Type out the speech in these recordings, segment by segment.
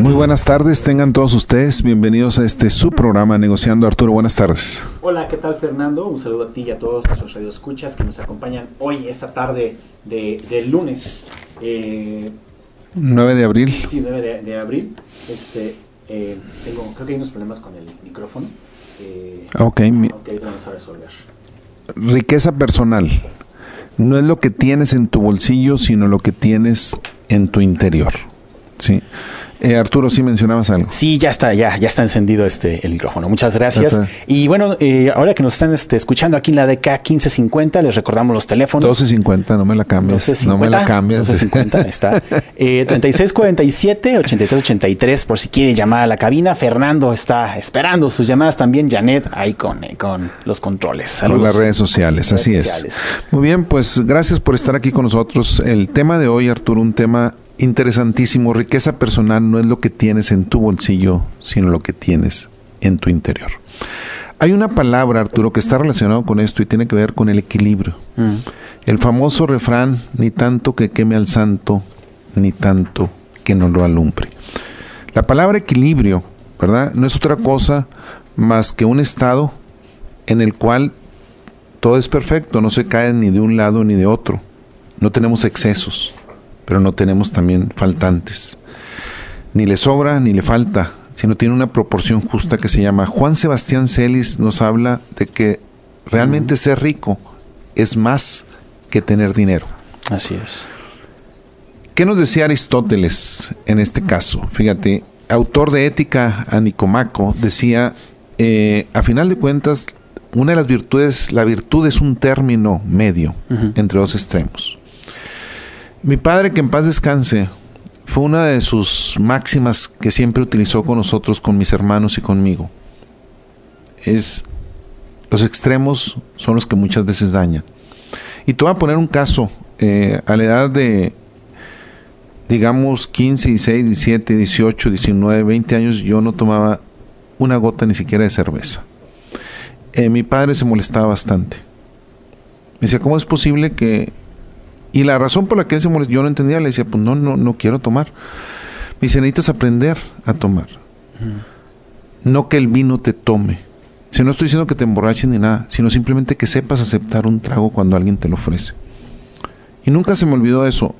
Muy buenas tardes, tengan todos ustedes bienvenidos a este su programa Negociando Arturo. Buenas tardes. Hola, ¿qué tal Fernando? Un saludo a ti y a todos nuestros radioescuchas que nos acompañan hoy, esta tarde de, de lunes. Eh, 9 de abril. Sí, 9 de, de abril. Este, eh, tengo, creo que hay unos problemas con el micrófono. Eh, ok. Ok, vamos a resolver. Riqueza personal. No es lo que tienes en tu bolsillo, sino lo que tienes en tu interior. Sí. Eh, Arturo, sí mencionabas algo. Sí, ya está, ya, ya está encendido este el micrófono. Muchas gracias. Y bueno, eh, ahora que nos están este, escuchando aquí en la DK 1550, les recordamos los teléfonos. 1250, no me la cambies. no me la cambies. 1250, está. Eh, 3647 8383, por si quiere llamar a la cabina. Fernando está esperando sus llamadas también. Janet ahí con, eh, con los controles. Saludos. las redes sociales, así es. Muy bien, pues gracias por estar aquí con nosotros. El tema de hoy, Arturo, un tema interesantísimo. Riqueza personal no es lo que tienes en tu bolsillo, sino lo que tienes en tu interior. Hay una palabra, Arturo, que está relacionado con esto y tiene que ver con el equilibrio. Mm. El famoso refrán, ni tanto que queme al santo, ni tanto que no lo alumbre. La palabra equilibrio, ¿verdad? No es otra cosa más que un estado en el cual todo es perfecto, no se cae ni de un lado ni de otro. No tenemos excesos pero no tenemos también faltantes. Ni le sobra ni le falta, sino tiene una proporción justa que se llama. Juan Sebastián Celis nos habla de que realmente ser rico es más que tener dinero. Así es. ¿Qué nos decía Aristóteles en este caso? Fíjate, autor de Ética a Nicomaco, decía, eh, a final de cuentas, una de las virtudes, la virtud es un término medio entre dos extremos. Mi padre, que en paz descanse, fue una de sus máximas que siempre utilizó con nosotros, con mis hermanos y conmigo. Es los extremos son los que muchas veces dañan. Y te voy a poner un caso. Eh, a la edad de, digamos, 15, 16, 17, 18, 19, 20 años, yo no tomaba una gota ni siquiera de cerveza. Eh, mi padre se molestaba bastante. Me decía, ¿cómo es posible que y la razón por la que él se molestó, yo no entendía, le decía, pues no, no, no quiero tomar. Me dice, necesitas aprender a tomar. No que el vino te tome. Si no estoy diciendo que te emborraches ni nada, sino simplemente que sepas aceptar un trago cuando alguien te lo ofrece. Y nunca se me olvidó eso.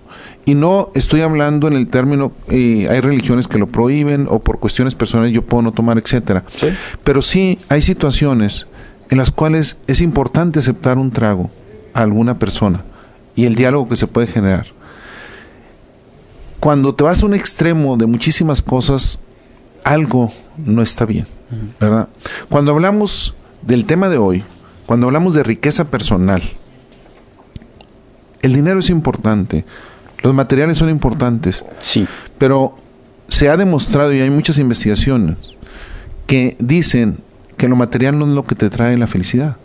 Y no estoy hablando en el término, eh, hay religiones que lo prohíben o por cuestiones personales yo puedo no tomar, etcétera. Pero sí hay situaciones en las cuales es importante aceptar un trago a alguna persona y el diálogo que se puede generar. Cuando te vas a un extremo de muchísimas cosas, algo no está bien, ¿verdad? Cuando hablamos del tema de hoy, cuando hablamos de riqueza personal, el dinero es importante, los materiales son importantes, sí. pero se ha demostrado y hay muchas investigaciones que dicen que lo material no es lo que te trae la felicidad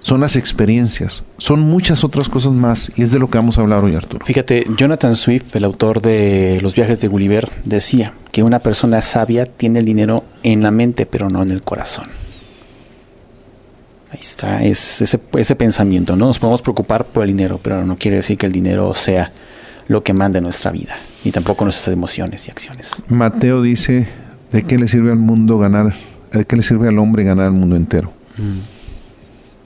son las experiencias, son muchas otras cosas más y es de lo que vamos a hablar hoy, Arturo. Fíjate, Jonathan Swift, el autor de Los viajes de Gulliver, decía que una persona sabia tiene el dinero en la mente pero no en el corazón. Ahí está, es ese, ese pensamiento, ¿no? Nos podemos preocupar por el dinero, pero no quiere decir que el dinero sea lo que mande nuestra vida, ni tampoco nuestras emociones y acciones. Mateo dice, ¿de qué le sirve al mundo ganar, de qué le sirve al hombre ganar el mundo entero? Mm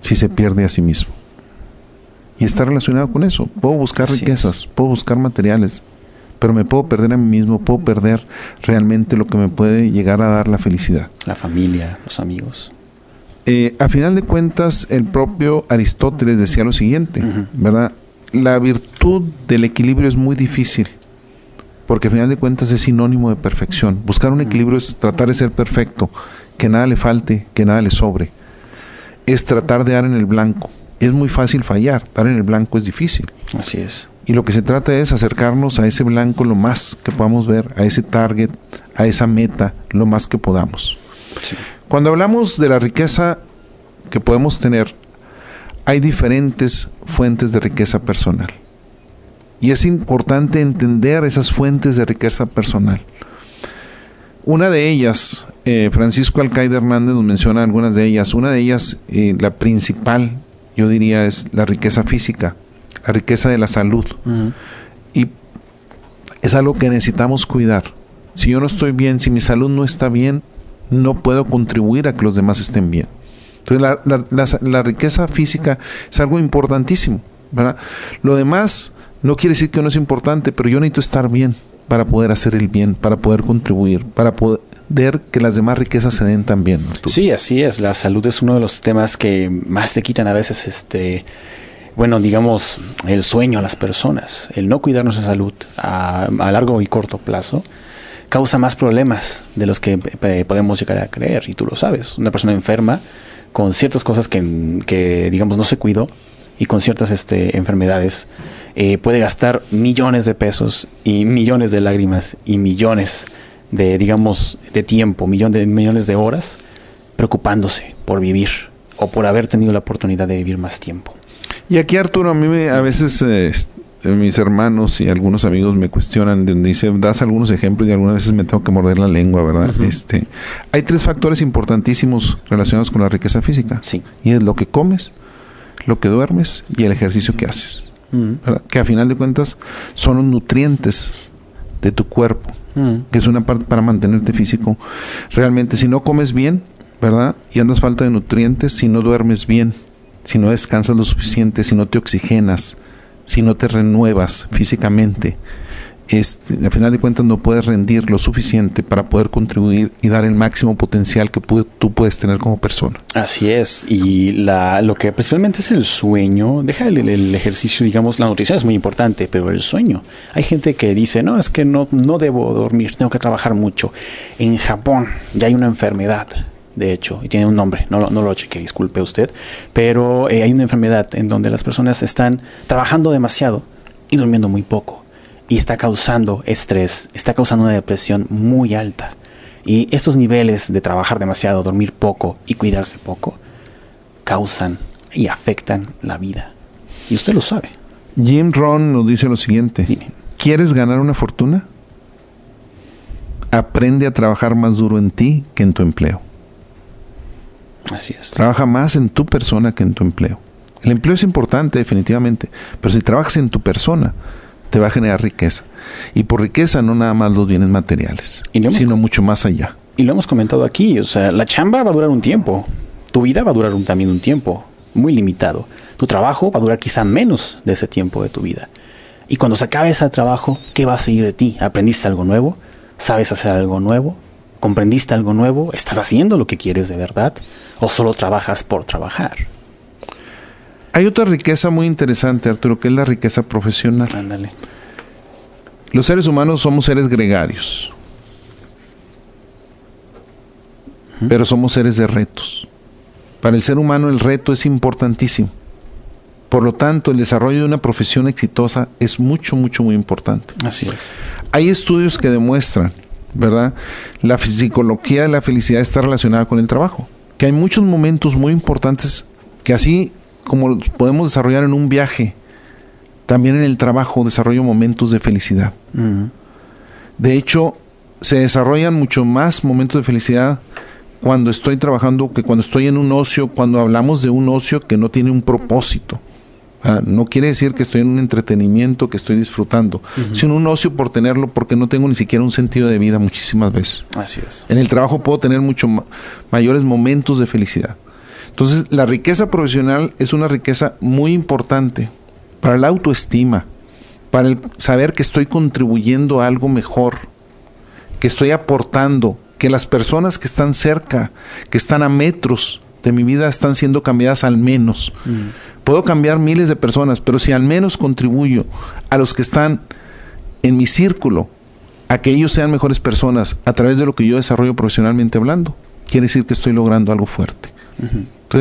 si se pierde a sí mismo. Y está relacionado con eso. Puedo buscar riquezas, puedo buscar materiales, pero me puedo perder a mí mismo, puedo perder realmente lo que me puede llegar a dar la felicidad. La familia, los amigos. Eh, a final de cuentas, el propio Aristóteles decía lo siguiente, ¿verdad? La virtud del equilibrio es muy difícil, porque a final de cuentas es sinónimo de perfección. Buscar un equilibrio es tratar de ser perfecto, que nada le falte, que nada le sobre es tratar de dar en el blanco. Es muy fácil fallar, dar en el blanco es difícil. Así es. Y lo que se trata es acercarnos a ese blanco lo más que podamos ver, a ese target, a esa meta, lo más que podamos. Cuando hablamos de la riqueza que podemos tener, hay diferentes fuentes de riqueza personal. Y es importante entender esas fuentes de riqueza personal. Una de ellas, eh, Francisco Alcaide Hernández nos menciona algunas de ellas. Una de ellas, eh, la principal, yo diría, es la riqueza física, la riqueza de la salud. Y es algo que necesitamos cuidar. Si yo no estoy bien, si mi salud no está bien, no puedo contribuir a que los demás estén bien. Entonces la, la- la- la riqueza física es algo importantísimo. ¿verdad? Lo demás no quiere decir que no es importante, pero yo necesito estar bien para poder hacer el bien, para poder contribuir, para poder que las demás riquezas se den también. Sí, así es. La salud es uno de los temas que más te quitan a veces, este, bueno, digamos, el sueño a las personas. El no cuidar nuestra salud a, a largo y corto plazo causa más problemas de los que eh, podemos llegar a creer. Y tú lo sabes. Una persona enferma con ciertas cosas que, que, digamos, no se cuidó y con ciertas este, enfermedades eh, puede gastar millones de pesos y millones de lágrimas y millones de, digamos, de tiempo, millones de, millones de horas preocupándose por vivir o por haber tenido la oportunidad de vivir más tiempo. Y aquí Arturo, a mí me- a veces eh, est- mis hermanos y algunos amigos me cuestionan, donde dice, das algunos ejemplos y algunas veces me tengo que morder la lengua, ¿verdad? Este, hay tres factores importantísimos relacionados con la riqueza física. Sí. Y es lo que comes, lo que duermes y el ejercicio que haces. ¿verdad? Que a final de cuentas son los nutrientes de tu cuerpo, Mm. que es una parte para mantenerte físico. Realmente, si no comes bien, ¿verdad? Y andas falta de nutrientes, si no duermes bien, si no descansas lo suficiente, si no te oxigenas, si no te renuevas físicamente, este, al final de cuentas no puedes rendir lo suficiente para poder contribuir y dar el máximo potencial que tú puedes tener como persona. Así es, y la, lo que principalmente es el sueño, deja el, ejercicio, digamos, la nutrición es muy importante, pero el sueño. Hay gente que dice, no, es que no, no debo dormir, tengo que trabajar mucho. En Japón ya hay una enfermedad, de hecho, y tiene un nombre, no, lo- no lo cheque, disculpe usted, pero eh, hay una enfermedad en donde las personas están trabajando demasiado y durmiendo muy poco. Y está causando estrés, está causando una depresión muy alta. Y estos niveles de trabajar demasiado, dormir poco y cuidarse poco, causan y afectan la vida. Y usted lo sabe. Jim Ron nos dice lo siguiente. Dime. ¿Quieres ganar una fortuna? Aprende a trabajar más duro en ti que en tu empleo. Así es. Trabaja más en tu persona que en tu empleo. El empleo es importante, definitivamente, pero si trabajas en tu persona, te va a generar riqueza. Y por riqueza no nada más los bienes materiales, Y sino mucho más allá. Y lo hemos comentado aquí, o sea, la chamba va a durar un tiempo. Tu vida va a durar un- también un tiempo muy limitado. Tu trabajo va a durar quizá menos de ese tiempo de tu vida. Y cuando se acabe ese trabajo, ¿qué va a seguir de ti? ¿Aprendiste algo nuevo? ¿Sabes hacer algo nuevo? ¿Comprendiste algo nuevo? ¿Estás haciendo lo que quieres de verdad? ¿O solo trabajas por trabajar? Hay otra riqueza muy interesante, Arturo, que es la riqueza profesional. Ándale. Los seres humanos somos seres gregarios, pero somos seres de retos. Para el ser humano el reto es importantísimo. Por lo tanto, el desarrollo de una profesión exitosa es mucho, mucho, muy importante. Así es. Hay estudios que demuestran, ¿verdad? La psicología de la felicidad está relacionada con el trabajo. Que hay muchos momentos muy importantes que así como podemos desarrollar en un viaje, también en el trabajo desarrollo momentos de felicidad. De hecho, se desarrollan mucho más momentos de felicidad cuando estoy trabajando que cuando estoy en un ocio, cuando hablamos de un ocio que no tiene un propósito. Ah, no quiere decir que estoy en un entretenimiento que estoy disfrutando, sino un ocio por tenerlo porque no tengo ni siquiera un sentido de vida muchísimas veces. Así es. En el trabajo puedo tener mucho ma- mayores momentos de felicidad. Entonces, la riqueza profesional es una riqueza muy importante para la autoestima, para el saber que estoy contribuyendo a algo mejor, que estoy aportando, que las personas que están cerca, que están a metros de mi vida, están siendo cambiadas al menos. Mm. Puedo cambiar miles de personas, pero si al menos contribuyo a los que están en mi círculo, a que ellos sean mejores personas a través de lo que yo desarrollo profesionalmente hablando, quiere decir que estoy logrando algo fuerte.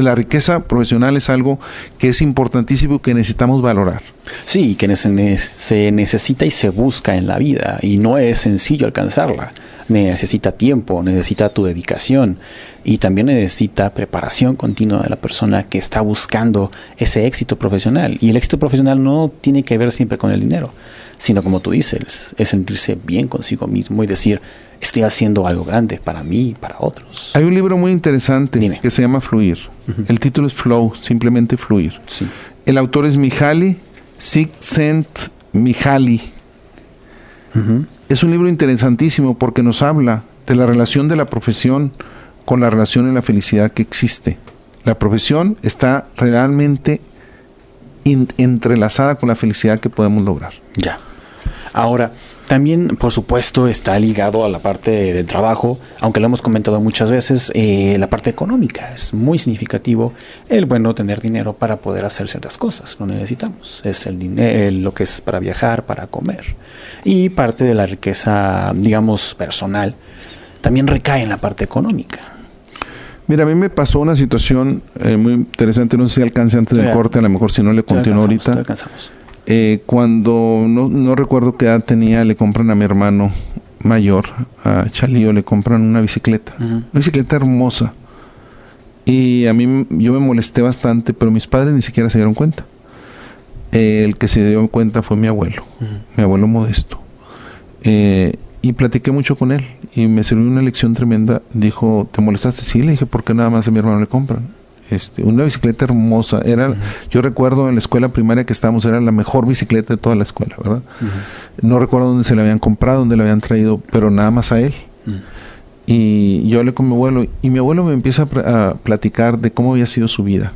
La riqueza profesional es algo que es importantísimo y que necesitamos valorar. Sí, que se necesita y se busca en la vida y no es sencillo alcanzarla. Necesita tiempo, necesita tu dedicación y también necesita preparación continua de la persona que está buscando ese éxito profesional. Y el éxito profesional no tiene que ver siempre con el dinero, sino como tú dices, es sentirse bien consigo mismo y decir, estoy haciendo algo grande para mí y para otros. Hay un libro muy interesante Dime. que se llama Fluir. El título es Flow, simplemente fluir. Sí. El autor es Mihaly Csikszentmihalyi. Ujú. es un libro interesantísimo porque nos habla de la relación de la profesión con la relación en la felicidad que existe. La profesión está realmente entrelazada con la felicidad que podemos lograr. Ya. Ahora, también, por supuesto, está ligado a la parte de trabajo, aunque lo hemos comentado muchas veces, eh, la parte económica. Es muy significativo el bueno tener dinero para poder hacer ciertas cosas. Lo necesitamos. Es el dinero, lo que es para viajar, para comer. Y parte de la riqueza, digamos, personal, también recae en la parte económica. Mira, a mí me pasó una situación eh, muy interesante, no sé si alcance antes del corte, a lo mejor si no le continúo ahorita. alcanzamos. Eh, cuando no, no, recuerdo qué edad tenía, le compran a mi hermano mayor, a Chalío, le compran una bicicleta. Una bicicleta hermosa. Y a mí yo me molesté bastante, pero mis padres ni siquiera se dieron cuenta. el que se dio cuenta fue mi abuelo, mi abuelo modesto. Eh, y platiqué mucho con él y me sirvió una lección tremenda. Dijo, ¿te molestaste? Sí, le dije, ¿por qué nada más a mi hermano le compran? Este, una bicicleta hermosa. Era, Yo recuerdo en la escuela primaria que estábamos, era la mejor bicicleta de toda la escuela, ¿verdad? No recuerdo dónde se la habían comprado, dónde la habían traído, pero nada más a él. Y yo hablé con mi abuelo y mi abuelo me empieza a, platicar de cómo había sido su vida.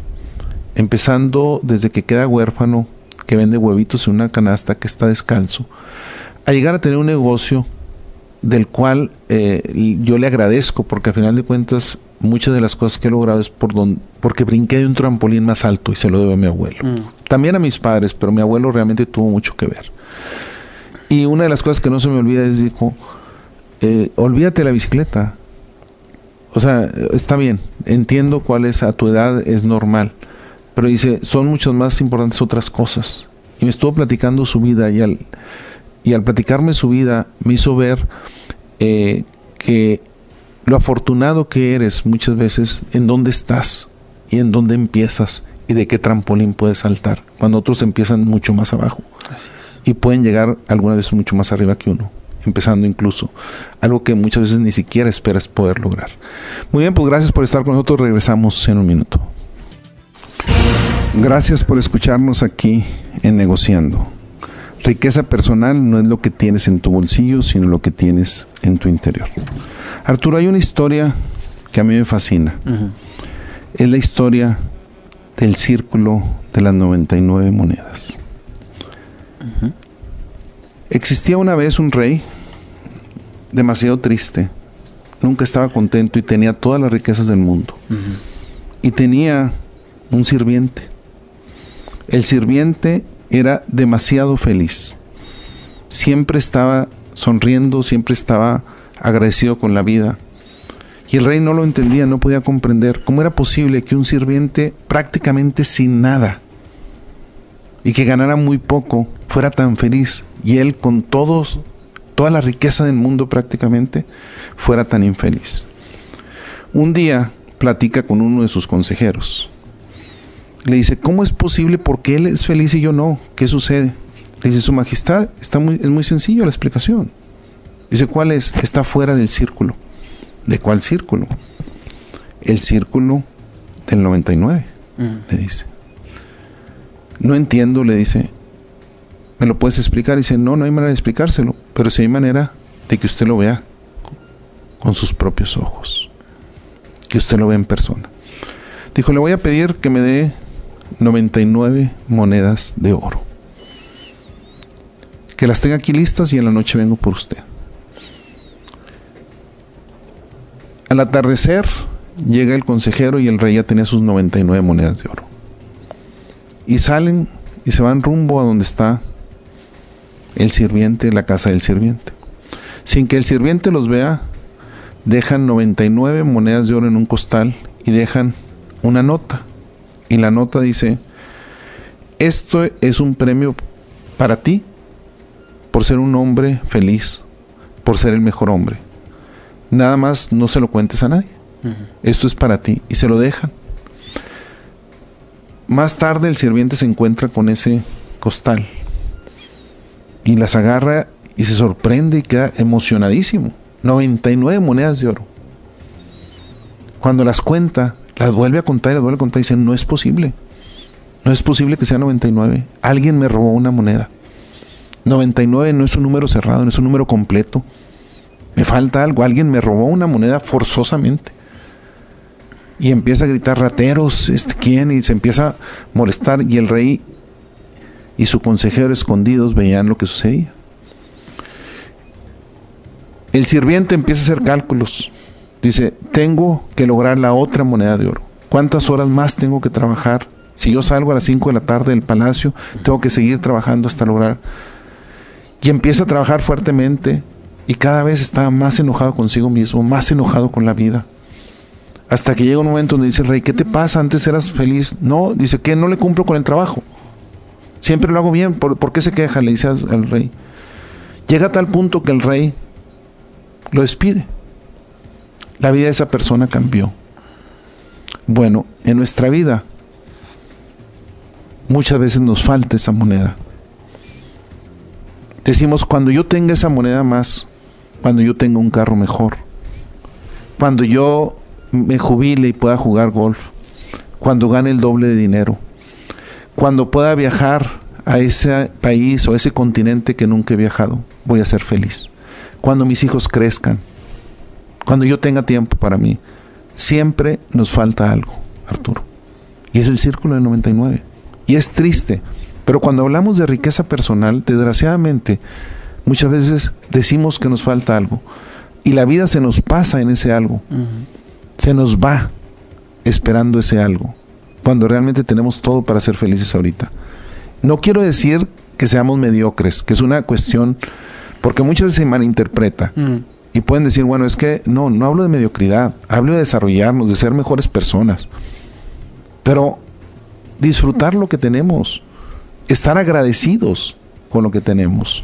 Empezando desde que queda huérfano, que vende huevitos en una canasta, que está descanso, a llegar a tener un negocio del cual eh, yo le agradezco porque al final de cuentas muchas de las cosas que he logrado es por don, porque brinqué de un trampolín más alto y se lo debo a mi abuelo. Mm. También a mis padres, pero mi abuelo realmente tuvo mucho que ver. Y una de las cosas que no se me olvida es, dijo, eh, olvídate la bicicleta. O sea, está bien, entiendo cuál es a tu edad, es normal. Pero dice, son muchas más importantes otras cosas. Y me estuvo platicando su vida y al, y al platicarme su vida me hizo ver eh, que lo afortunado que eres muchas veces en dónde estás y en dónde empiezas y de qué trampolín puedes saltar, cuando otros empiezan mucho más abajo. Así es. Y pueden llegar alguna vez mucho más arriba que uno, empezando incluso, algo que muchas veces ni siquiera esperas poder lograr. Muy bien, pues gracias por estar con nosotros, regresamos en un minuto. Gracias por escucharnos aquí en Negociando. Riqueza personal no es lo que tienes en tu bolsillo, sino lo que tienes en tu interior. Arturo, hay una historia que a mí me fascina. Es la historia del círculo de las 99 monedas. Existía una vez un rey demasiado triste, nunca estaba contento y tenía todas las riquezas del mundo. Y tenía un sirviente. El sirviente era demasiado feliz. Siempre estaba sonriendo, siempre estaba agradecido con la vida. Y el rey no lo entendía, no podía comprender cómo era posible que un sirviente prácticamente sin nada y que ganara muy poco fuera tan feliz y él con todos toda la riqueza del mundo prácticamente fuera tan infeliz. Un día platica con uno de sus consejeros. Le dice, ¿cómo es posible? porque él es feliz y yo no? ¿Qué sucede? Le dice, Su Majestad, está muy, es muy sencillo la explicación. Dice, ¿cuál es? Está fuera del círculo. ¿De cuál círculo? El círculo del 99, le dice. No entiendo, le dice. ¿Me lo puedes explicar? Dice, no, no hay manera de explicárselo, pero sí hay manera de que usted lo vea con sus propios ojos. Que usted lo vea en persona. Dijo, le voy a pedir que me dé 99 monedas de oro. Que las tenga aquí listas y en la noche vengo por usted. Al atardecer llega el consejero y el rey ya tenía sus 99 monedas de oro. Y salen y se van rumbo a donde está el sirviente, la casa del sirviente. Sin que el sirviente los vea, dejan 99 monedas de oro en un costal y dejan una nota. Y la nota dice, esto es un premio para ti por ser un hombre feliz, por ser el mejor hombre nada más no se lo cuentes a nadie. Esto es para ti. Y se lo dejan. Más tarde el sirviente se encuentra con ese costal y las agarra y se sorprende y queda emocionadísimo. 99 monedas de oro. Cuando las cuenta, las vuelve a contar y las vuelve a contar y dice, no es posible. No es posible que sea 99. Alguien me robó una moneda. 99 no es un número cerrado, no es un número completo. Me falta algo. Alguien me robó una moneda forzosamente. Y empieza a gritar rateros, este quién, y se empieza a molestar. Y el rey y su consejero escondidos veían lo que sucedía. El sirviente empieza a hacer cálculos. Dice, tengo que lograr la otra moneda de oro. ¿Cuántas horas más tengo que trabajar? Si yo salgo a las 5 de la tarde del palacio, tengo que seguir trabajando hasta lograr. Y empieza a trabajar fuertemente y cada vez está más enojado consigo mismo, más enojado con la vida. Hasta que llega un momento donde dice el rey, ¿qué te pasa? Antes eras feliz. No, dice que no le cumplo con el trabajo. Siempre lo hago bien. ¿Por, qué se queja? Le dice al rey. Llega a tal punto que el rey lo despide. La vida de esa persona cambió. Bueno, en nuestra vida muchas veces nos falta esa moneda. Decimos, cuando yo tenga esa moneda más, cuando yo tenga un carro mejor, cuando yo me jubile y pueda jugar golf, cuando gane el doble de dinero, cuando pueda viajar a ese país o ese continente que nunca he viajado, voy a ser feliz. Cuando mis hijos crezcan, cuando yo tenga tiempo para mí, siempre nos falta algo, Arturo. Y es el círculo del 99. Y es triste, pero cuando hablamos de riqueza personal, desgraciadamente, muchas veces decimos que nos falta algo. Y la vida se nos pasa en ese algo. Se nos va esperando ese algo. Cuando realmente tenemos todo para ser felices ahorita. No quiero decir que seamos mediocres, que es una cuestión, porque muchas veces se malinterpreta. Y pueden decir, bueno, es que no, no hablo de mediocridad, hablo de desarrollarnos, de ser mejores personas. Pero disfrutar lo que tenemos, estar agradecidos con lo que tenemos,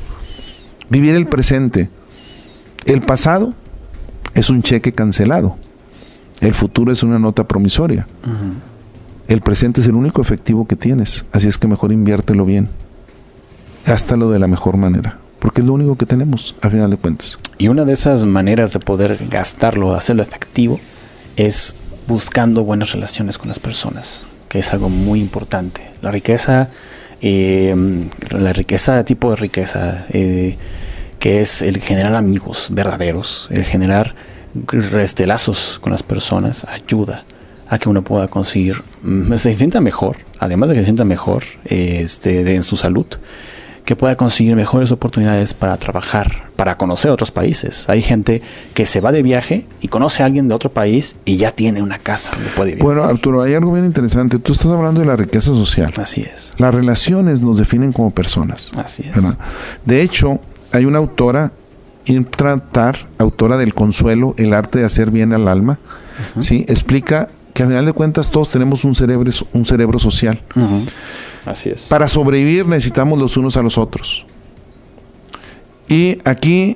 vivir el presente. El pasado es un cheque cancelado, el futuro es una nota promisoria. El presente es el único efectivo que tienes, así es que mejor inviértelo bien. Gástalo de la mejor manera, porque es lo único que tenemos, al final de cuentas. Y una de esas maneras de poder gastarlo, hacerlo efectivo, es buscando buenas relaciones con las personas, que es algo muy importante. La riqueza eh, la riqueza, tipo de riqueza, eh, que es el generar amigos verdaderos, el generar restelazos con las personas, ayuda a que uno pueda conseguir, mm, se sienta mejor, además de que se sienta mejor este, en su salud, que pueda conseguir mejores oportunidades para trabajar, para conocer otros países. Hay gente que se va de viaje y conoce a alguien de otro país y ya tiene una casa donde puede vivir. Bueno, Arturo, hay algo bien interesante. Tú estás hablando de la riqueza social. Así es. Las relaciones nos definen como personas. Así es. De hecho, hay una autora, Intratar, autora del Consuelo, el arte de hacer bien al alma, ¿sí? explica que al final de cuentas todos tenemos un cerebro, un cerebro social. Así es. Para sobrevivir necesitamos los unos a los otros. Y aquí,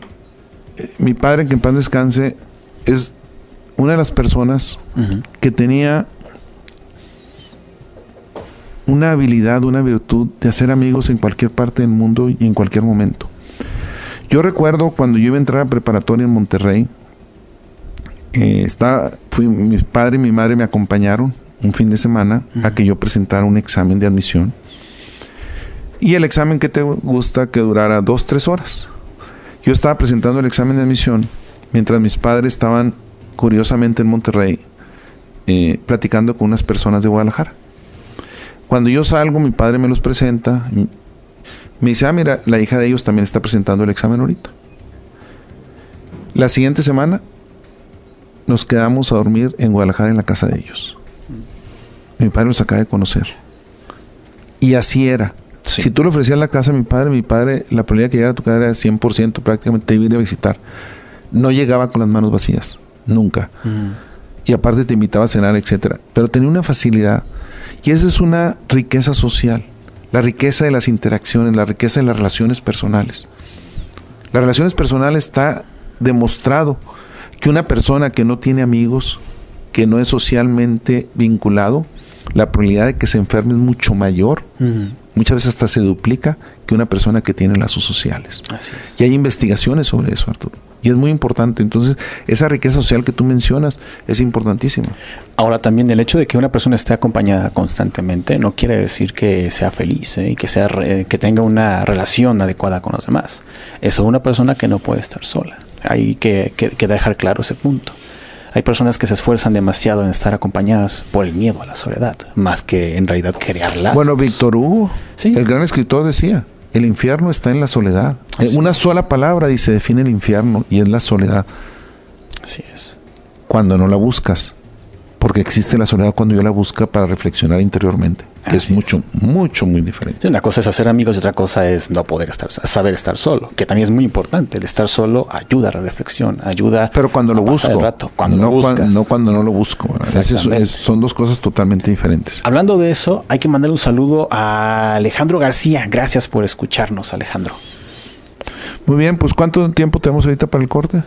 eh, mi padre, que en paz descanse, es una de las personas que tenía una habilidad, una virtud de hacer amigos en cualquier parte del mundo y en cualquier momento. Yo recuerdo cuando yo iba a entrar a preparatoria en Monterrey, eh, fui, mi padre y mi madre me acompañaron un fin de semana a que yo presentara un examen de admisión. Y el examen que te gusta que durara dos, tres horas. Yo estaba presentando el examen de admisión mientras mis padres estaban curiosamente en Monterrey eh, platicando con unas personas de Guadalajara. Cuando yo salgo, mi padre me los presenta. Me dice, ah, mira, la hija de ellos también está presentando el examen ahorita. La siguiente semana nos quedamos a dormir en Guadalajara en la casa de ellos. Mi padre los acaba de conocer. Y así era. Si tú le ofrecías la casa a mi padre, mi padre, la probabilidad que llegara a tu casa era 100%, prácticamente te iba a visitar. No llegaba con las manos vacías, nunca. Mm. Y aparte te invitaba a cenar, etcétera. Pero tenía una facilidad. Y esa es una riqueza social. La riqueza de las interacciones, la riqueza de las relaciones personales. Las relaciones personales está demostrado que una persona que no tiene amigos, que no es socialmente vinculado, la probabilidad de que se enferme es mucho mayor. Muchas veces hasta se duplica que una persona que tiene lazos sociales. Y hay investigaciones sobre eso, Arturo. Y es muy importante. Entonces, esa riqueza social que tú mencionas es importantísima. Ahora, también el hecho de que una persona esté acompañada constantemente no quiere decir que sea feliz ¿eh? y que, sea que tenga una relación adecuada con los demás. Es una persona que no puede estar sola. Hay que, que dejar claro ese punto. Hay personas que se esfuerzan demasiado en estar acompañadas por el miedo a la soledad, más que en realidad crearla. Bueno, Víctor Hugo, el gran escritor, decía, el infierno está en la soledad. Una sola palabra dice define el infierno y es la soledad. Así es. Cuando no la buscas, porque existe la soledad cuando yo la busco para reflexionar interiormente es mucho, mucho, muy diferente. una cosa es hacer amigos y otra cosa es no poder estar, saber estar solo, que también es muy importante. El estar solo ayuda a la reflexión, ayuda. Pero cuando lo busco, rato, cuando no, cuando, no cuando no lo busco. son dos cosas totalmente diferentes. Hablando de eso, hay que mandar un saludo a Alejandro García. Gracias por escucharnos, Alejandro. Muy bien, pues ¿cuánto tiempo tenemos ahorita para el corte?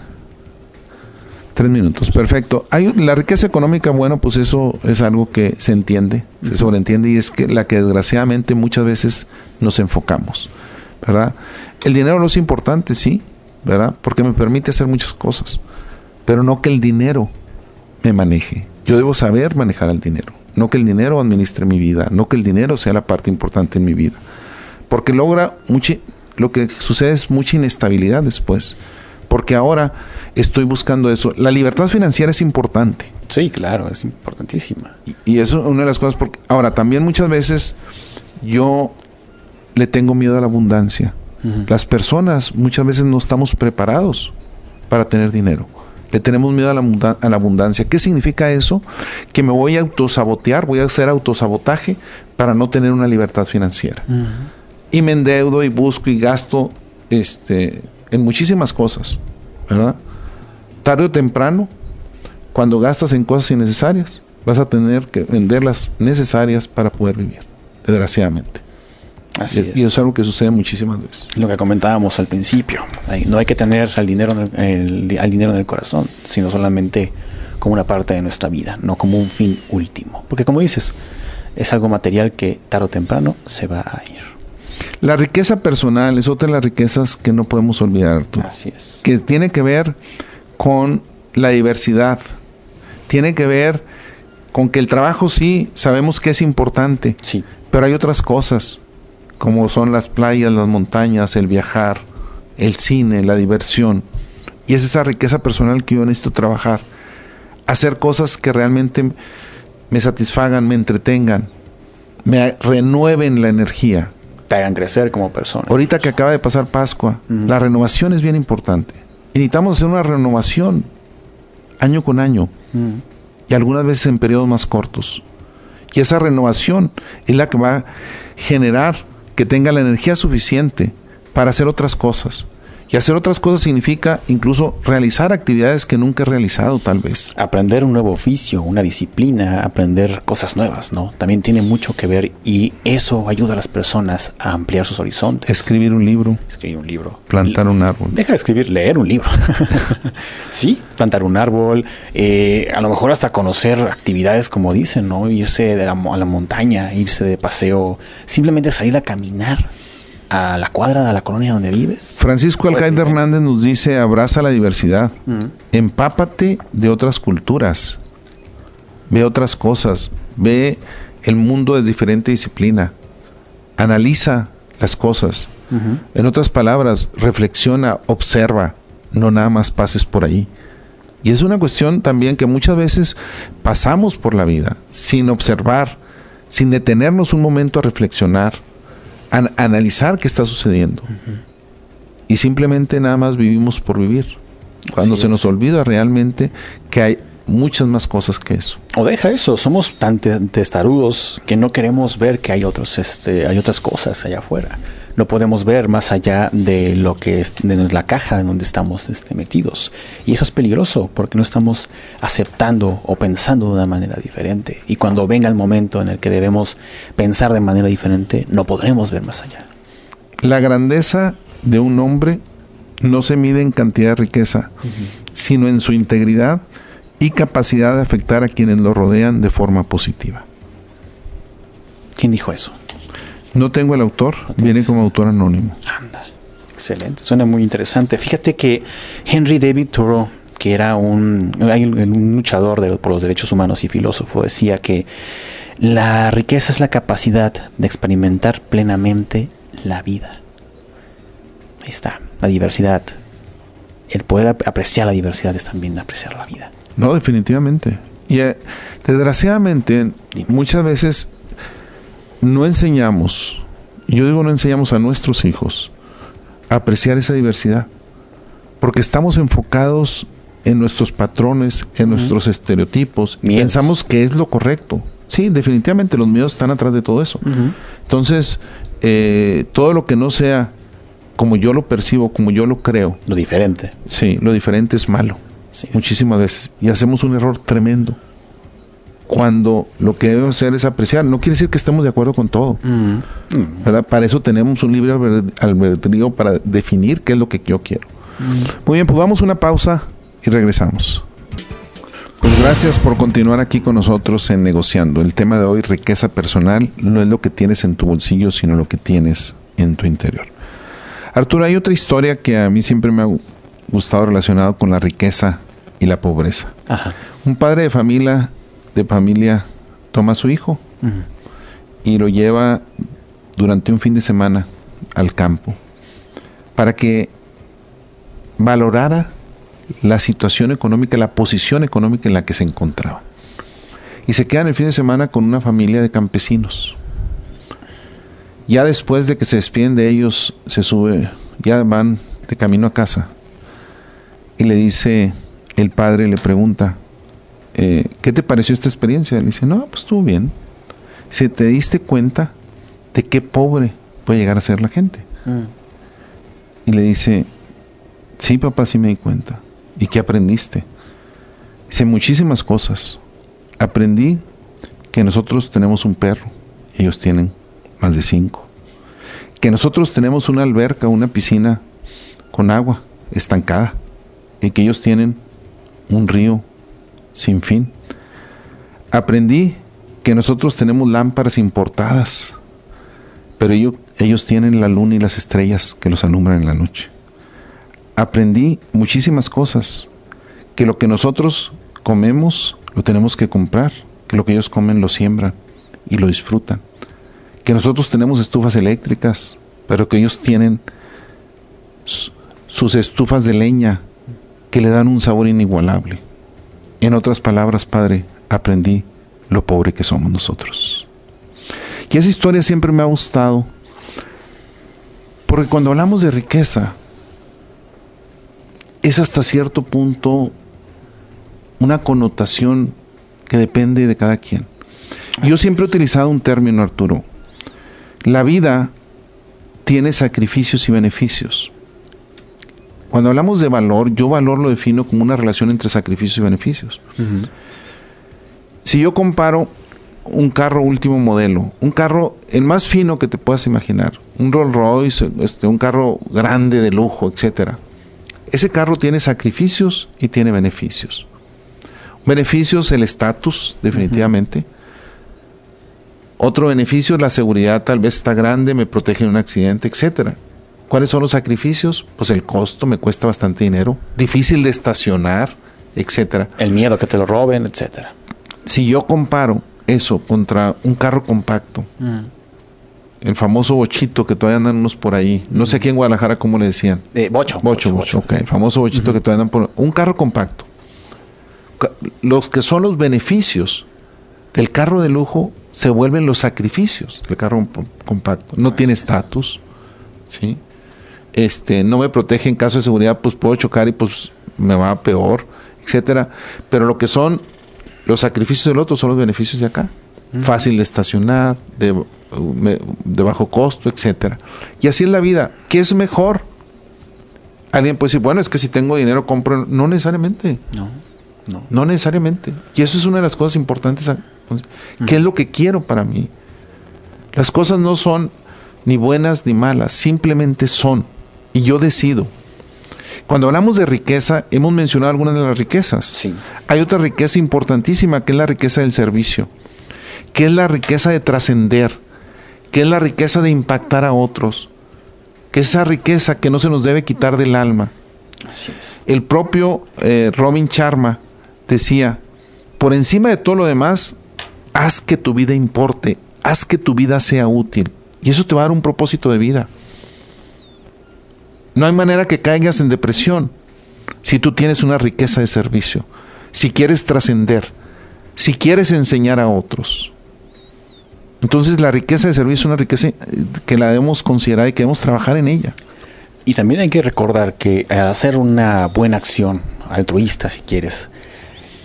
Tres minutos, perfecto. Hay la riqueza económica, bueno, pues eso es algo que se entiende, se sobreentiende y es que la que desgraciadamente muchas veces nos enfocamos, ¿verdad? El dinero no es importante, sí, ¿verdad? Porque me permite hacer muchas cosas, pero no que el dinero me maneje. Yo debo saber manejar el dinero, no que el dinero administre mi vida, no que el dinero sea la parte importante en mi vida, porque logra mucho, lo que sucede es mucha inestabilidad después porque ahora estoy buscando eso. La libertad financiera es importante. Sí, claro, es importantísima. Y, eso es una de las cosas, porque ahora también muchas veces yo le tengo miedo a la abundancia. Las personas muchas veces no estamos preparados para tener dinero. Le tenemos miedo a la, a la, abundancia. ¿Qué significa eso? Que me voy a autosabotear, voy a hacer autosabotaje para no tener una libertad financiera. Y me endeudo y busco y gasto este, en muchísimas cosas, ¿verdad? Tarde o temprano, cuando gastas en cosas innecesarias, vas a tener que vender las necesarias para poder vivir, desgraciadamente. Así y, es. y es algo que sucede muchísimas veces. Lo que comentábamos al principio, no hay que tener al dinero, en el, al dinero en el corazón, sino solamente como una parte de nuestra vida, no como un fin último. Porque como dices, es algo material que tarde o temprano se va a ir. La riqueza personal es otra de las riquezas que no podemos olvidar. Tú, Así es. Que tiene que ver con la diversidad. Tiene que ver con que el trabajo sí, sabemos que es importante. Sí. Pero hay otras cosas, como son las playas, las montañas, el viajar, el cine, la diversión. Y es esa riqueza personal que yo necesito trabajar. Hacer cosas que realmente me satisfagan, me entretengan, me renueven la energía te hagan crecer como persona. Ahorita que acaba de pasar Pascua, la renovación es bien importante. Y necesitamos hacer una renovación año con año y algunas veces en periodos más cortos. Y esa renovación es la que va a generar que tenga la energía suficiente para hacer otras cosas. Y hacer otras cosas significa incluso realizar actividades que nunca he realizado, tal vez. Aprender un nuevo oficio, una disciplina, aprender cosas nuevas, ¿no? También tiene mucho que ver y eso ayuda a las personas a ampliar sus horizontes. Escribir un libro. Escribir un libro. Plantar un árbol. Deja de escribir, leer un libro. sí, plantar un árbol, eh, a lo mejor hasta conocer actividades como dicen, ¿no? Irse de a la montaña, irse de paseo, simplemente salir a caminar a la cuadra de la colonia donde vives. Francisco pues Alcaide Hernández nos dice, abraza la diversidad, empápate de otras culturas, ve otras cosas, ve el mundo de diferente disciplina, analiza las cosas. En otras palabras, reflexiona, observa, no nada más pases por ahí. Y es una cuestión también que muchas veces pasamos por la vida sin observar, sin detenernos un momento a reflexionar analizar qué está sucediendo. Y simplemente nada más vivimos por vivir. Cuando se nos olvida realmente que hay muchas más cosas que eso. O deja eso, somos tan testarudos que no queremos ver que hay otros, este, hay otras cosas allá afuera no podemos ver más allá de lo que es de la caja en donde estamos este, metidos. Y eso es peligroso porque no estamos aceptando o pensando de una manera diferente. Y cuando venga el momento en el que debemos pensar de manera diferente, no podremos ver más allá. La grandeza de un hombre no se mide en cantidad de riqueza, sino en su integridad y capacidad de afectar a quienes lo rodean de forma positiva. ¿Quién dijo eso? No tengo el autor, viene como autor anónimo. Anda, Excelente, suena muy interesante. Fíjate que Henry David Thoreau, que era un, un luchador de, por los derechos humanos y filósofo, decía que la riqueza es la capacidad de experimentar plenamente la vida. Ahí está, la diversidad. El poder apreciar la diversidad es también apreciar la vida. No, definitivamente. Y eh, desgraciadamente muchas veces no enseñamos, yo digo no enseñamos a nuestros hijos a apreciar esa diversidad, porque estamos enfocados en nuestros patrones, en nuestros estereotipos, y pensamos que es lo correcto. Sí, definitivamente los miedos están atrás de todo eso. Entonces, eh, todo lo que no sea como yo lo percibo, como yo lo creo. Lo diferente. Sí, lo diferente es malo. Muchísimas veces. Y hacemos un error tremendo. Cuando lo que debemos hacer es apreciar. No quiere decir que estemos de acuerdo con todo. Para eso tenemos un libre albedrío para definir qué es lo que yo quiero. Muy bien, pues vamos a una pausa y regresamos. Pues gracias por continuar aquí con nosotros en negociando. El tema de hoy, riqueza personal, no es lo que tienes en tu bolsillo, sino lo que tienes en tu interior. Arturo, hay otra historia que a mí siempre me ha gustado relacionado con la riqueza y la pobreza. Un padre de familia, de familia toma a su hijo y lo lleva durante un fin de semana al campo para que valorara la situación económica, la posición económica en la que se encontraba. Y se quedan el fin de semana con una familia de campesinos. Ya después de que se despiden de ellos, se sube, ya van de camino a casa. Y le dice, el padre le pregunta, eh, ¿qué te pareció esta experiencia? Le dice, no, pues estuvo bien. Si te diste cuenta de qué pobre puede llegar a ser la gente. Mm. Y le dice, sí, papá, sí me di cuenta. ¿Y qué aprendiste? Dice muchísimas cosas. Aprendí que nosotros tenemos un perro, ellos tienen más de cinco. Que nosotros tenemos una alberca, una piscina con agua estancada. Y que ellos tienen un río sin fin. Aprendí que nosotros tenemos lámparas importadas, pero ellos, tienen la luna y las estrellas que los alumbran en la noche aprendí muchísimas cosas, que lo que nosotros comemos lo tenemos que comprar, que lo que ellos comen lo siembran y lo disfrutan, que nosotros tenemos estufas eléctricas, pero que ellos tienen sus estufas de leña que le dan un sabor inigualable. En otras palabras, Padre, aprendí lo pobre que somos nosotros. Y esa historia siempre me ha gustado, porque cuando hablamos de riqueza, es hasta cierto punto una connotación que depende de cada quien. Yo siempre he utilizado un término, Arturo. La vida tiene sacrificios y beneficios. Cuando hablamos de valor, yo valor lo defino como una relación entre sacrificios y beneficios. Si yo comparo un carro último modelo, un carro el más fino que te puedas imaginar, un Rolls Royce, este, un carro grande de lujo, etcétera ese carro tiene sacrificios y tiene beneficios. Beneficios, el estatus, definitivamente. Otro beneficio, la seguridad tal vez está grande, me protege de un accidente, etcétera. ¿Cuáles son los sacrificios? Pues el costo me cuesta bastante dinero, difícil de estacionar, etcétera. El miedo que te lo roben, etcétera. Si yo comparo eso contra un carro compacto, mm el famoso bochito que todavía andan unos por ahí. No sé aquí en Guadalajara cómo le decían. Eh, bocho, bocho. Bocho, Ok, el famoso bochito que todavía andan por... Un carro compacto. Los que son los beneficios del carro de lujo se vuelven los sacrificios del carro compacto. No tiene estatus, ¿sí? Este, no me protege en caso de seguridad, pues puedo chocar y pues me va peor, etcétera. Pero lo que son los sacrificios del otro son los beneficios de acá. Fácil de estacionar, de de bajo costo, etcétera. Y así es la vida. ¿Qué es mejor? Alguien puede decir, bueno, es que si tengo dinero compro. No necesariamente. No, no. No necesariamente. Y eso es una de las cosas importantes. ¿Qué es lo que quiero para mí? Las cosas no son ni buenas ni malas, simplemente son. Y yo decido. Cuando hablamos de riqueza, hemos mencionado algunas de las riquezas. Sí. Hay otra riqueza importantísima que es la riqueza del servicio, que es la riqueza de trascender, que es la riqueza de impactar a otros. que esa riqueza que no se nos debe quitar del alma. Así es. El propio eh, Robin Charma decía, por encima de todo lo demás, haz que tu vida importe, haz que tu vida sea útil. Y eso te va a dar un propósito de vida. No hay manera que caigas en depresión si tú tienes una riqueza de servicio, si quieres trascender, si quieres enseñar a otros. Entonces la riqueza de servicio es una riqueza eh, que la debemos considerar y que debemos trabajar en ella. Y también hay que recordar que al hacer una buena acción, altruista si quieres,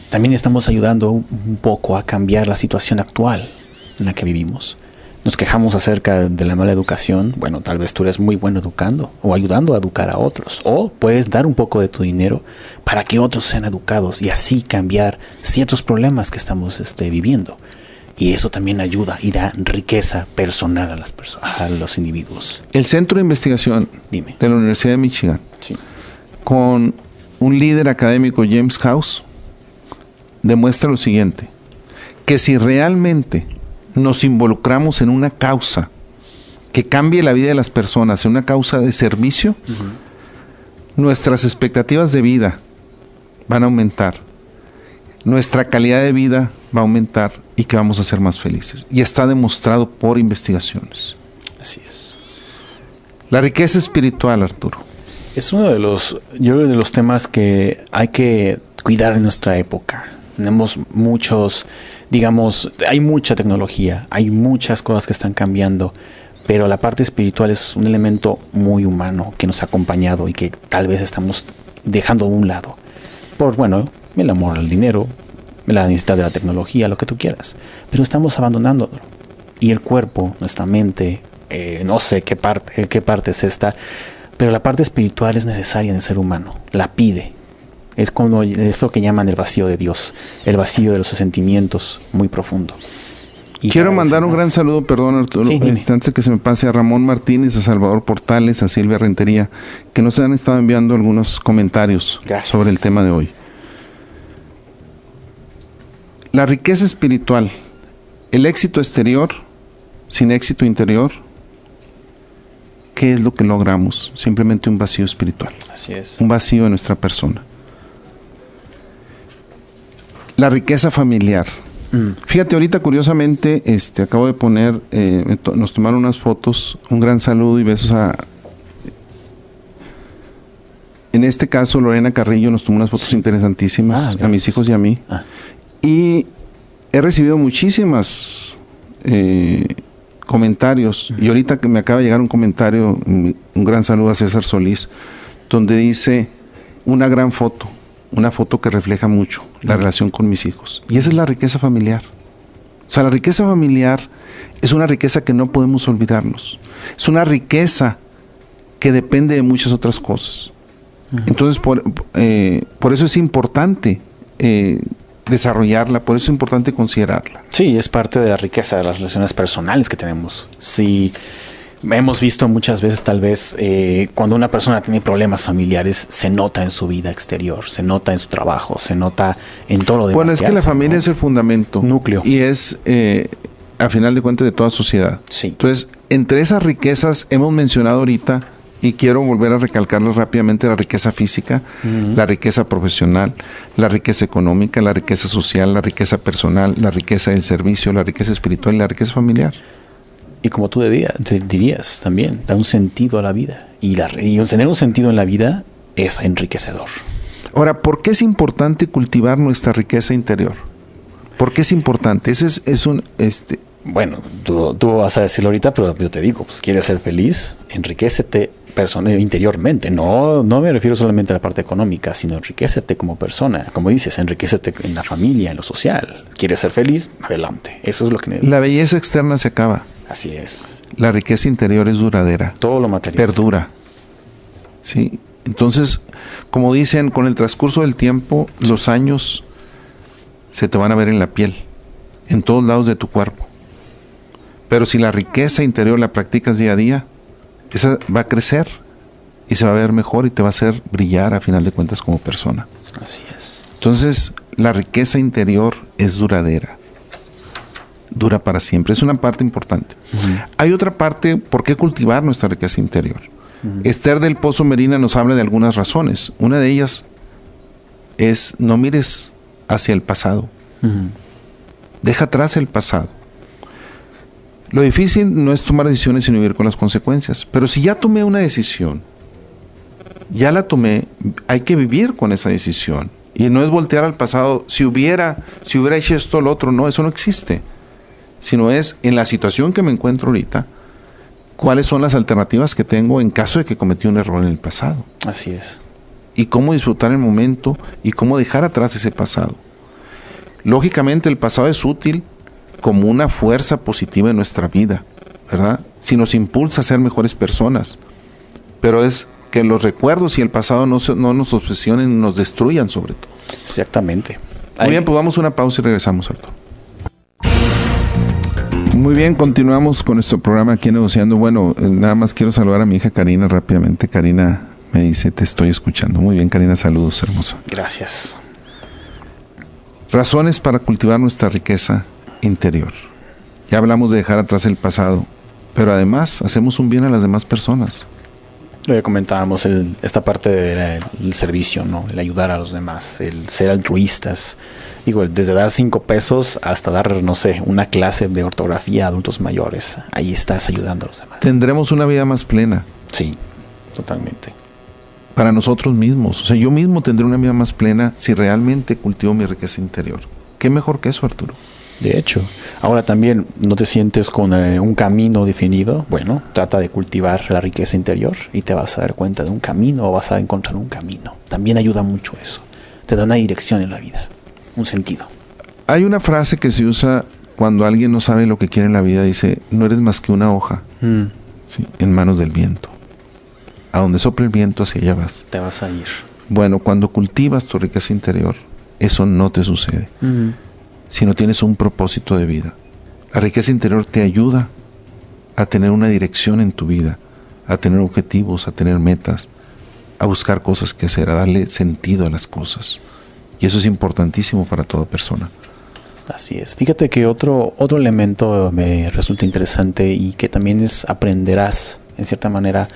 también estamos ayudando un poco a cambiar la situación actual en la que vivimos. Nos quejamos acerca de la mala educación. Bueno, tal vez tú eres muy bueno educando o ayudando a educar a otros. O puedes dar un poco de tu dinero para que otros sean educados y así cambiar ciertos problemas que estamos este, viviendo. Y eso también ayuda y da riqueza personal a las personas, a los individuos. El Centro de Investigación Dime. de la Universidad de Michigan, Sí. con un líder académico, James House, demuestra lo siguiente, que si realmente nos involucramos en una causa que cambie la vida de las personas, en una causa de servicio, nuestras expectativas de vida van a aumentar, nuestra calidad de vida va a aumentar y que vamos a ser más felices. Y está demostrado por investigaciones. Así es. La riqueza espiritual, Arturo. Es uno de los, yo creo, de los temas que hay que cuidar en nuestra época. Tenemos muchos, digamos, hay mucha tecnología, hay muchas cosas que están cambiando, pero la parte espiritual es un elemento muy humano que nos ha acompañado y que tal vez estamos dejando a un lado. Por, bueno, el amor al dinero, la necesidad de la tecnología, lo que tú quieras. Pero estamos abandonándolo. Y el cuerpo, nuestra mente, eh, no sé qué parte, qué parte es esta, pero la parte espiritual es necesaria en el ser humano, la pide. Es como eso que llaman el vacío de Dios, el vacío de los sentimientos muy profundo. Y Quiero mandar un gran saludo, perdón Arturo, Sí, este, antes que se me pase a Ramón Martínez, a Salvador Portales, a Silvia Rentería, que nos han estado enviando algunos comentarios Gracias. sobre el tema de hoy. La riqueza espiritual, el éxito exterior sin éxito interior, ¿qué es lo que logramos? Simplemente un vacío espiritual, Así es. un vacío en nuestra persona. La riqueza familiar. Mm. Fíjate, ahorita curiosamente, este, acabo de poner, eh, nos tomaron unas fotos, un gran saludo y besos a... En este caso, Lorena Carrillo nos tomó unas fotos interesantísimas Ah, a mis hijos y a mí. Ah, Y he recibido muchísimas eh, comentarios. Y ahorita que me acaba de llegar un comentario, un gran saludo a César Solís, donde dice una gran foto, una foto que refleja mucho la relación con mis hijos. Y esa es la riqueza familiar. O sea, la riqueza familiar es una riqueza que no podemos olvidarnos. Es una riqueza que depende de muchas otras cosas. Entonces, por, eh, por eso es importante eh, desarrollarla, por eso es importante considerarla. Sí, es parte de la riqueza de las relaciones personales que tenemos. Sí, hemos visto muchas veces tal vez eh, cuando una persona tiene problemas familiares, se nota en su vida exterior, se nota en su trabajo, se nota en todo lo demás. Bueno, es que la hace, familia ¿no? es el fundamento. Núcleo. Y es, eh, a final de cuentas, de toda sociedad. Sí. Entonces, entre esas riquezas hemos mencionado ahorita, y quiero volver a recalcarles rápidamente, la riqueza física, la riqueza profesional, la riqueza económica, la riqueza social, la riqueza personal, la riqueza del servicio, la riqueza espiritual y la riqueza familiar. Y como tú dirías, te dirías también, da un sentido a la vida. Y, la, y tener un sentido en la vida es enriquecedor. Ahora, ¿por qué es importante cultivar nuestra riqueza interior? ¿Por qué es importante? Ese es, es un, este, Bueno, tú, tú vas a decirlo ahorita, pero yo te digo, pues quieres ser feliz, enriquecete persona, interiormente. No, no me refiero solamente a la parte económica, sino enriquecete como persona. Como dices, enriquecete en la familia, en lo social. ¿Quieres ser feliz? Adelante. Eso es lo que la belleza externa se acaba. Así es. La riqueza interior es duradera, Todo lo material. perdura. ¿Sí? Entonces, como dicen, con el transcurso del tiempo, los años se te van a ver en la piel, en todos lados de tu cuerpo. Pero si la riqueza interior la practicas día a día, esa va a crecer y se va a ver mejor y te va a hacer brillar a final de cuentas como persona. Así es. Entonces, la riqueza interior es duradera. Dura para siempre. Es una parte importante. Hay otra parte, ¿por qué cultivar nuestra riqueza interior? Esther del Pozo Merina nos habla de algunas razones. Una de ellas es no mires hacia el pasado. Deja atrás el pasado. Lo difícil no es tomar decisiones sino vivir con las consecuencias. Pero si ya tomé una decisión, ya la tomé, hay que vivir con esa decisión. Y no es voltear al pasado, si hubiera, si hubiera hecho esto o lo otro, no, eso no existe. Sino es en la situación que me encuentro ahorita, cuáles son las alternativas que tengo en caso de que cometí un error en el pasado. Así es. Y cómo disfrutar el momento y cómo dejar atrás ese pasado. Lógicamente el pasado es útil como una fuerza positiva en nuestra vida, ¿verdad? Si nos impulsa a ser mejores personas. Pero es que los recuerdos y el pasado no, no nos obsesionen, nos destruyan sobre todo. Exactamente. Muy bien, pues vamos a una pausa y regresamos, Arturo. Muy bien, continuamos con nuestro programa aquí negociando. Bueno, eh, nada más quiero saludar a mi hija Karina rápidamente. Karina me dice, te estoy escuchando. Muy bien, Karina, saludos, hermosa. Gracias. Razones para cultivar nuestra riqueza interior. Ya hablamos de dejar atrás el pasado, pero además hacemos un bien a las demás personas. Ya comentábamos esta parte del servicio, ¿no? El ayudar a los demás, el ser altruistas. Digo, desde dar cinco pesos hasta dar, no sé, una clase de ortografía a adultos mayores. Ahí estás ayudando a los demás. Tendremos una vida más plena. Sí, totalmente. Para nosotros mismos. O sea, yo mismo tendré una vida más plena si realmente cultivo mi riqueza interior. ¿Qué mejor que eso, Arturo? De hecho, ahora también no te sientes con eh, un camino definido. Bueno, trata de cultivar la riqueza interior y te vas a dar cuenta de un camino o vas a encontrar un camino. También ayuda mucho eso. Te da una dirección en la vida, un sentido. Hay una frase que se usa cuando alguien no sabe lo que quiere en la vida. Dice, no eres más que una hoja mm. en manos del viento. A donde sopla el viento, hacia allá vas. Te vas a ir. Bueno, cuando cultivas tu riqueza interior, eso no te sucede. Mm si no tienes un propósito de vida. La riqueza interior te ayuda a tener una dirección en tu vida, a tener objetivos, a tener metas, a buscar cosas que hacer, a darle sentido a las cosas. Y eso es importantísimo para toda persona. Así es. Fíjate que otro, otro elemento me resulta interesante y que también es aprenderás, en cierta manera,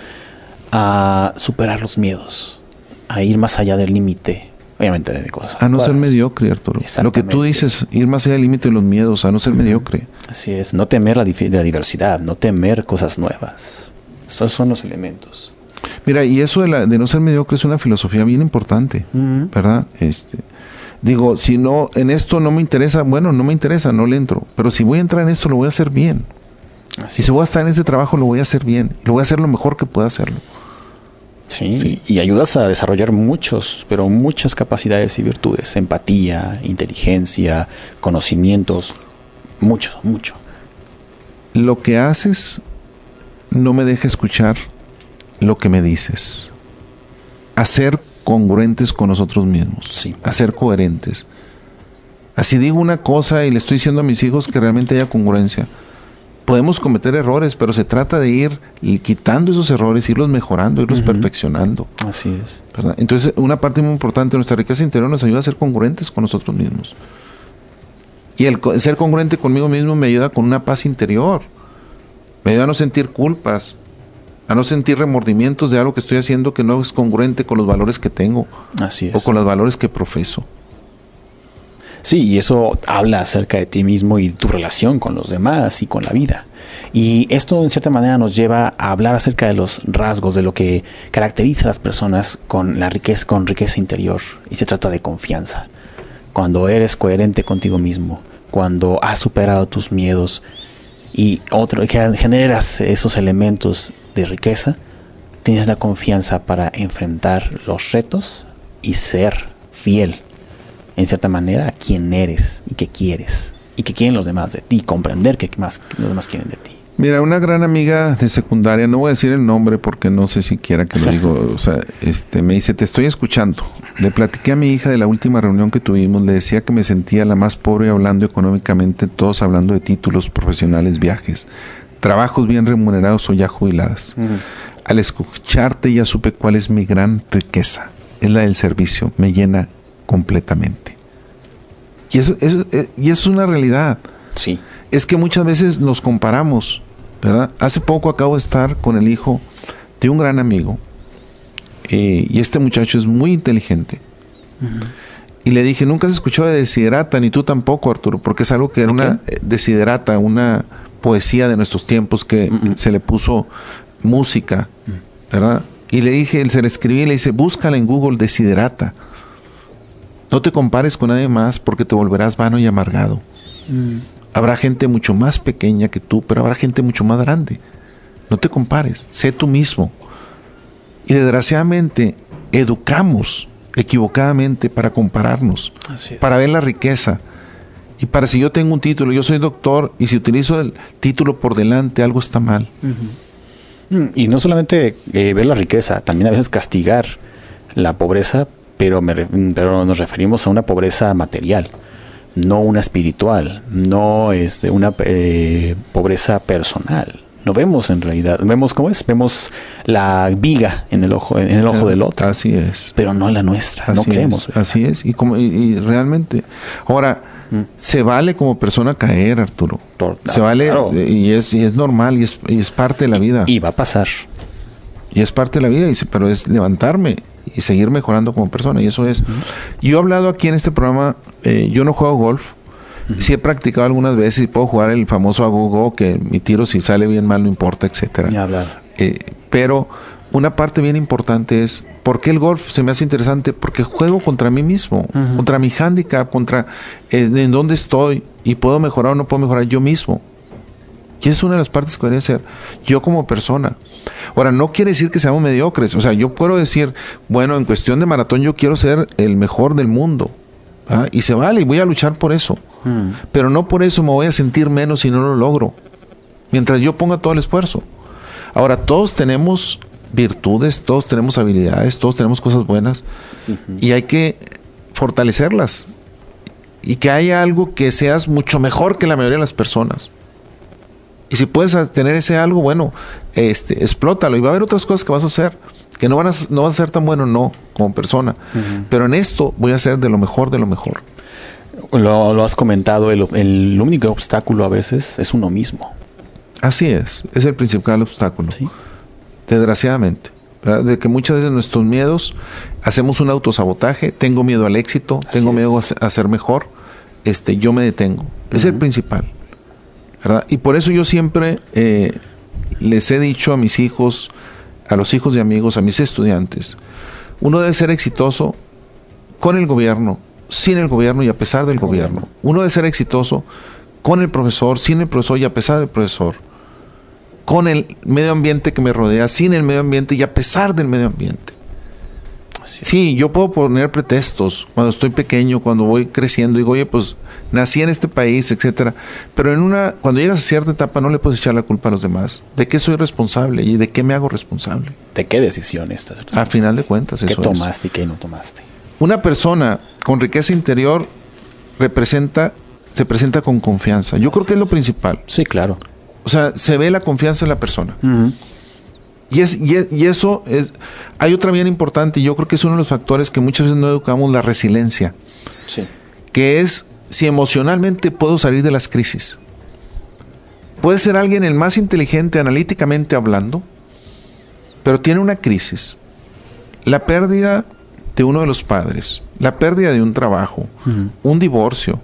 a superar los miedos, a ir más allá del límite, obviamente de cosas. A no ser mediocre, Arturo. Lo que tú dices, ir más allá del límite de los miedos, a no ser mediocre. Así es, no temer la, la, diversidad, no temer cosas nuevas. Esos son los elementos. Mira, y eso de, la, de no ser mediocre es una filosofía bien importante, ¿verdad? Este, digo, si no, en esto no me interesa, bueno, no me interesa, no le entro. Pero si voy a entrar en esto, lo voy a hacer bien. si voy a estar en este trabajo, lo voy a hacer bien. Lo voy a hacer lo mejor que pueda hacerlo. Sí, y ayudas a desarrollar muchos, pero muchas capacidades y virtudes, empatía, inteligencia, conocimientos, mucho, mucho. Lo que haces no me deja escuchar lo que me dices. Hacer congruentes con nosotros mismos. Sí. Hacer coherentes. Así digo una cosa y le estoy diciendo a mis hijos que realmente haya congruencia podemos cometer errores, pero se trata de ir quitando esos errores, irlos mejorando, irlos perfeccionando. Así es. Entonces, una parte muy importante de nuestra riqueza interior nos ayuda a ser congruentes con nosotros mismos. Y el ser congruente conmigo mismo me ayuda con una paz interior. Me ayuda a no sentir culpas, a no sentir remordimientos de algo que estoy haciendo que no es congruente con los valores que tengo. Así es. O con los valores que profeso. Sí, y eso habla acerca de ti mismo y tu relación con los demás y con la vida. Y esto en cierta manera nos lleva a hablar acerca de los rasgos de lo que caracteriza a las personas con la riqueza, con riqueza interior. Y se trata de confianza. Cuando eres coherente contigo mismo, cuando has superado tus miedos y otro, generas esos elementos de riqueza, tienes la confianza para enfrentar los retos y ser fiel en cierta manera, quién eres y qué quieres y qué quieren los demás de ti, comprender qué más los demás quieren de ti. Mira, una gran amiga de secundaria, no voy a decir el nombre porque no sé siquiera que lo digo, o sea, este, me dice, te estoy escuchando. Le platiqué a mi hija de la última reunión que tuvimos, le decía que me sentía la más pobre hablando económicamente, todos hablando de títulos profesionales, viajes, trabajos bien remunerados o ya jubiladas. Al escucharte ya supe cuál es mi gran riqueza, es la del servicio, me llena completamente. Y eso, eh, y eso es una realidad. Sí. Es que muchas veces nos comparamos, ¿verdad? Hace poco acabo de estar con el hijo de un gran amigo. eh, y este muchacho es muy inteligente. Y le dije, nunca has escuchado de Desiderata, ni tú tampoco, Arturo, porque es algo que era una eh, Desiderata, una poesía de nuestros tiempos que Mm, mm. se le puso música, ¿verdad? Y le dije, él se le escribí y le dice, búscala en Google, Desiderata. No te compares con nadie más porque te volverás vano y amargado. Habrá gente mucho más pequeña que tú, pero habrá gente mucho más grande. No te compares, sé tú mismo. Y desgraciadamente educamos equivocadamente para compararnos, para ver la riqueza. Y para si yo tengo un título, yo soy doctor, y si utilizo el título por delante, algo está mal. Mm, Y no solamente eh, ver la riqueza, también a veces castigar la pobreza, pero, me pero nos referimos a una pobreza material, no una espiritual, no este, una eh, pobreza personal. No vemos en realidad, vemos cómo es, vemos la viga en el ojo, en el ojo del otro, Así es. pero no en la nuestra, no Así creemos. es, así es. Y, como, y, y realmente, ahora, Mm. se vale como persona caer, Arturo. Se vale claro. y es, y es normal y es, y es parte de la vida. Y va a pasar. Y es parte de la vida, y se- pero es levantarme y seguir mejorando como persona. Y eso es. Yo he hablado aquí en este programa, eh, yo no juego golf. Sí he practicado algunas veces y puedo jugar el famoso agogo, que mi tiro si sale bien mal no importa, etcétera. Ni hablar. Eh, pero una parte bien importante es, ¿por qué el golf se me hace interesante? Porque juego contra mí mismo, contra mi handicap, contra eh, en dónde estoy y puedo mejorar o no puedo mejorar yo mismo. Y es una de las partes que debería ser yo como persona. Ahora, no quiere decir que seamos mediocres. O sea, yo puedo decir, bueno, en cuestión de maratón yo quiero ser el mejor del mundo. ¿ah? Y se vale, y voy a luchar por eso. Mm. Pero no por eso me voy a sentir menos si no lo logro. Mientras yo ponga todo el esfuerzo. Ahora, todos tenemos virtudes, todos tenemos habilidades, todos tenemos cosas buenas y hay que fortalecerlas. Y que haya algo que seas mucho mejor que la mayoría de las personas. Y si puedes tener ese algo, bueno, este, explótalo. Y va a haber otras cosas que vas a hacer. Que no van a, no vas a ser tan bueno, no, como persona. Pero en esto voy a ser de lo mejor de lo mejor. Lo, lo has comentado, el, el único obstáculo a veces es uno mismo. Así es, es el principal obstáculo. ¿sí? Desgraciadamente. ¿verdad? De que muchas veces nuestros miedos hacemos un autosabotaje, tengo miedo al éxito, Así tengo miedo a, se- a ser mejor, este, yo me detengo. Es el principal. Y por eso yo siempre eh, les he dicho a mis hijos, a los hijos de amigos, a mis estudiantes, uno debe ser exitoso con el gobierno, sin el gobierno y a pesar del gobierno. Uno debe ser exitoso con el profesor, sin el profesor y a pesar del profesor. Con el medio ambiente que me rodea, sin el medio ambiente y a pesar del medio ambiente. Sí, yo puedo poner pretextos cuando estoy pequeño, cuando voy creciendo, digo, oye, pues nací en este país, etcétera. Pero en una, cuando llegas a cierta etapa, no le puedes echar la culpa a los demás. ¿De qué soy responsable y de qué me hago responsable? ¿De qué decisión estás? A final de cuentas, ¿Qué eso es. tomaste y qué no tomaste? Una persona con riqueza interior representa, se presenta con confianza. Yo creo que es lo principal. Sí, claro. O sea, se ve la confianza en la persona. Y, es, y, es- y eso es... Hay otra bien importante y yo creo que es uno de los factores que muchas veces no educamos, la resiliencia, Sí. que es si emocionalmente puedo salir de las crisis. Puede ser alguien el más inteligente analíticamente hablando, pero tiene una crisis. La pérdida de uno de los padres, la pérdida de un trabajo, un divorcio,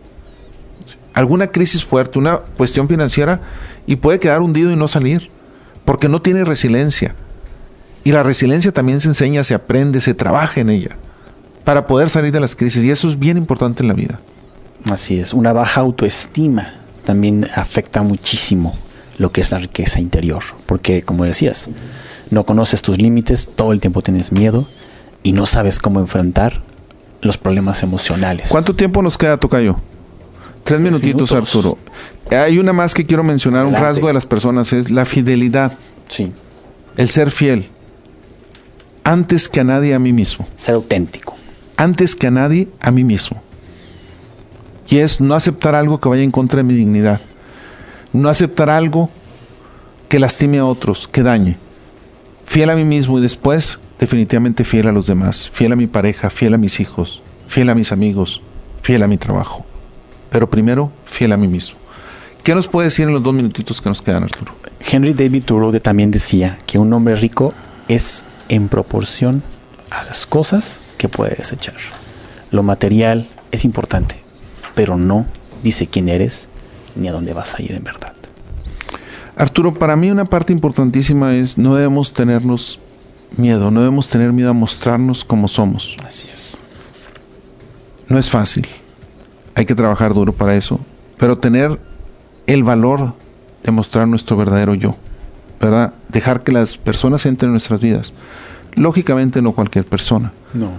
alguna crisis fuerte, una cuestión financiera, y puede quedar hundido y no salir, porque no tiene resiliencia. Y la resiliencia también se enseña, se aprende, se trabaja en ella, para poder salir de las crisis, y eso es bien importante en la vida. Así es. Una baja autoestima también afecta muchísimo lo que es la riqueza interior. Porque, como decías, no conoces tus límites, todo el tiempo tienes miedo y no sabes cómo enfrentar los problemas emocionales. ¿Cuánto tiempo nos queda, Tocayo? Tres minutitos, minutos. Arturo. Hay una más que quiero mencionar, un rasgo de las personas, es la fidelidad, Sí. el ser fiel, antes que a nadie a mí mismo. Ser auténtico. antes que a nadie a mí mismo. Y es no aceptar algo que vaya en contra de mi dignidad. No aceptar algo que lastime a otros, que dañe. Fiel a mí mismo y después definitivamente fiel a los demás. Fiel a mi pareja, fiel a mis hijos, fiel a mis amigos, fiel a mi trabajo. Pero primero, fiel a mí mismo. ¿Qué nos puede decir en los dos minutitos que nos quedan, Arturo? Henry David Thoreau también decía que un hombre rico es en proporción a las cosas que puede desechar. Lo material es importante, pero no dice quién eres ni a dónde vas a ir en verdad. Arturo, para mí una parte importantísima es no debemos tenernos miedo, no debemos tener miedo a mostrarnos como somos. Así es. No es fácil, hay que trabajar duro para eso, pero tener el valor de mostrar nuestro verdadero yo, ¿verdad? Dejar que las personas entren en nuestras vidas. Lógicamente no cualquier persona. No.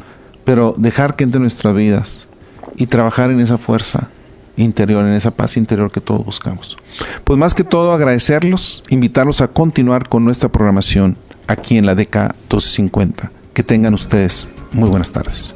Pero dejar que entre en nuestras vidas y trabajar en esa fuerza interior, en esa paz interior que todos buscamos. Pues más que todo agradecerlos, invitarlos a continuar con nuestra programación aquí en la DK 1250. Que tengan ustedes muy buenas tardes.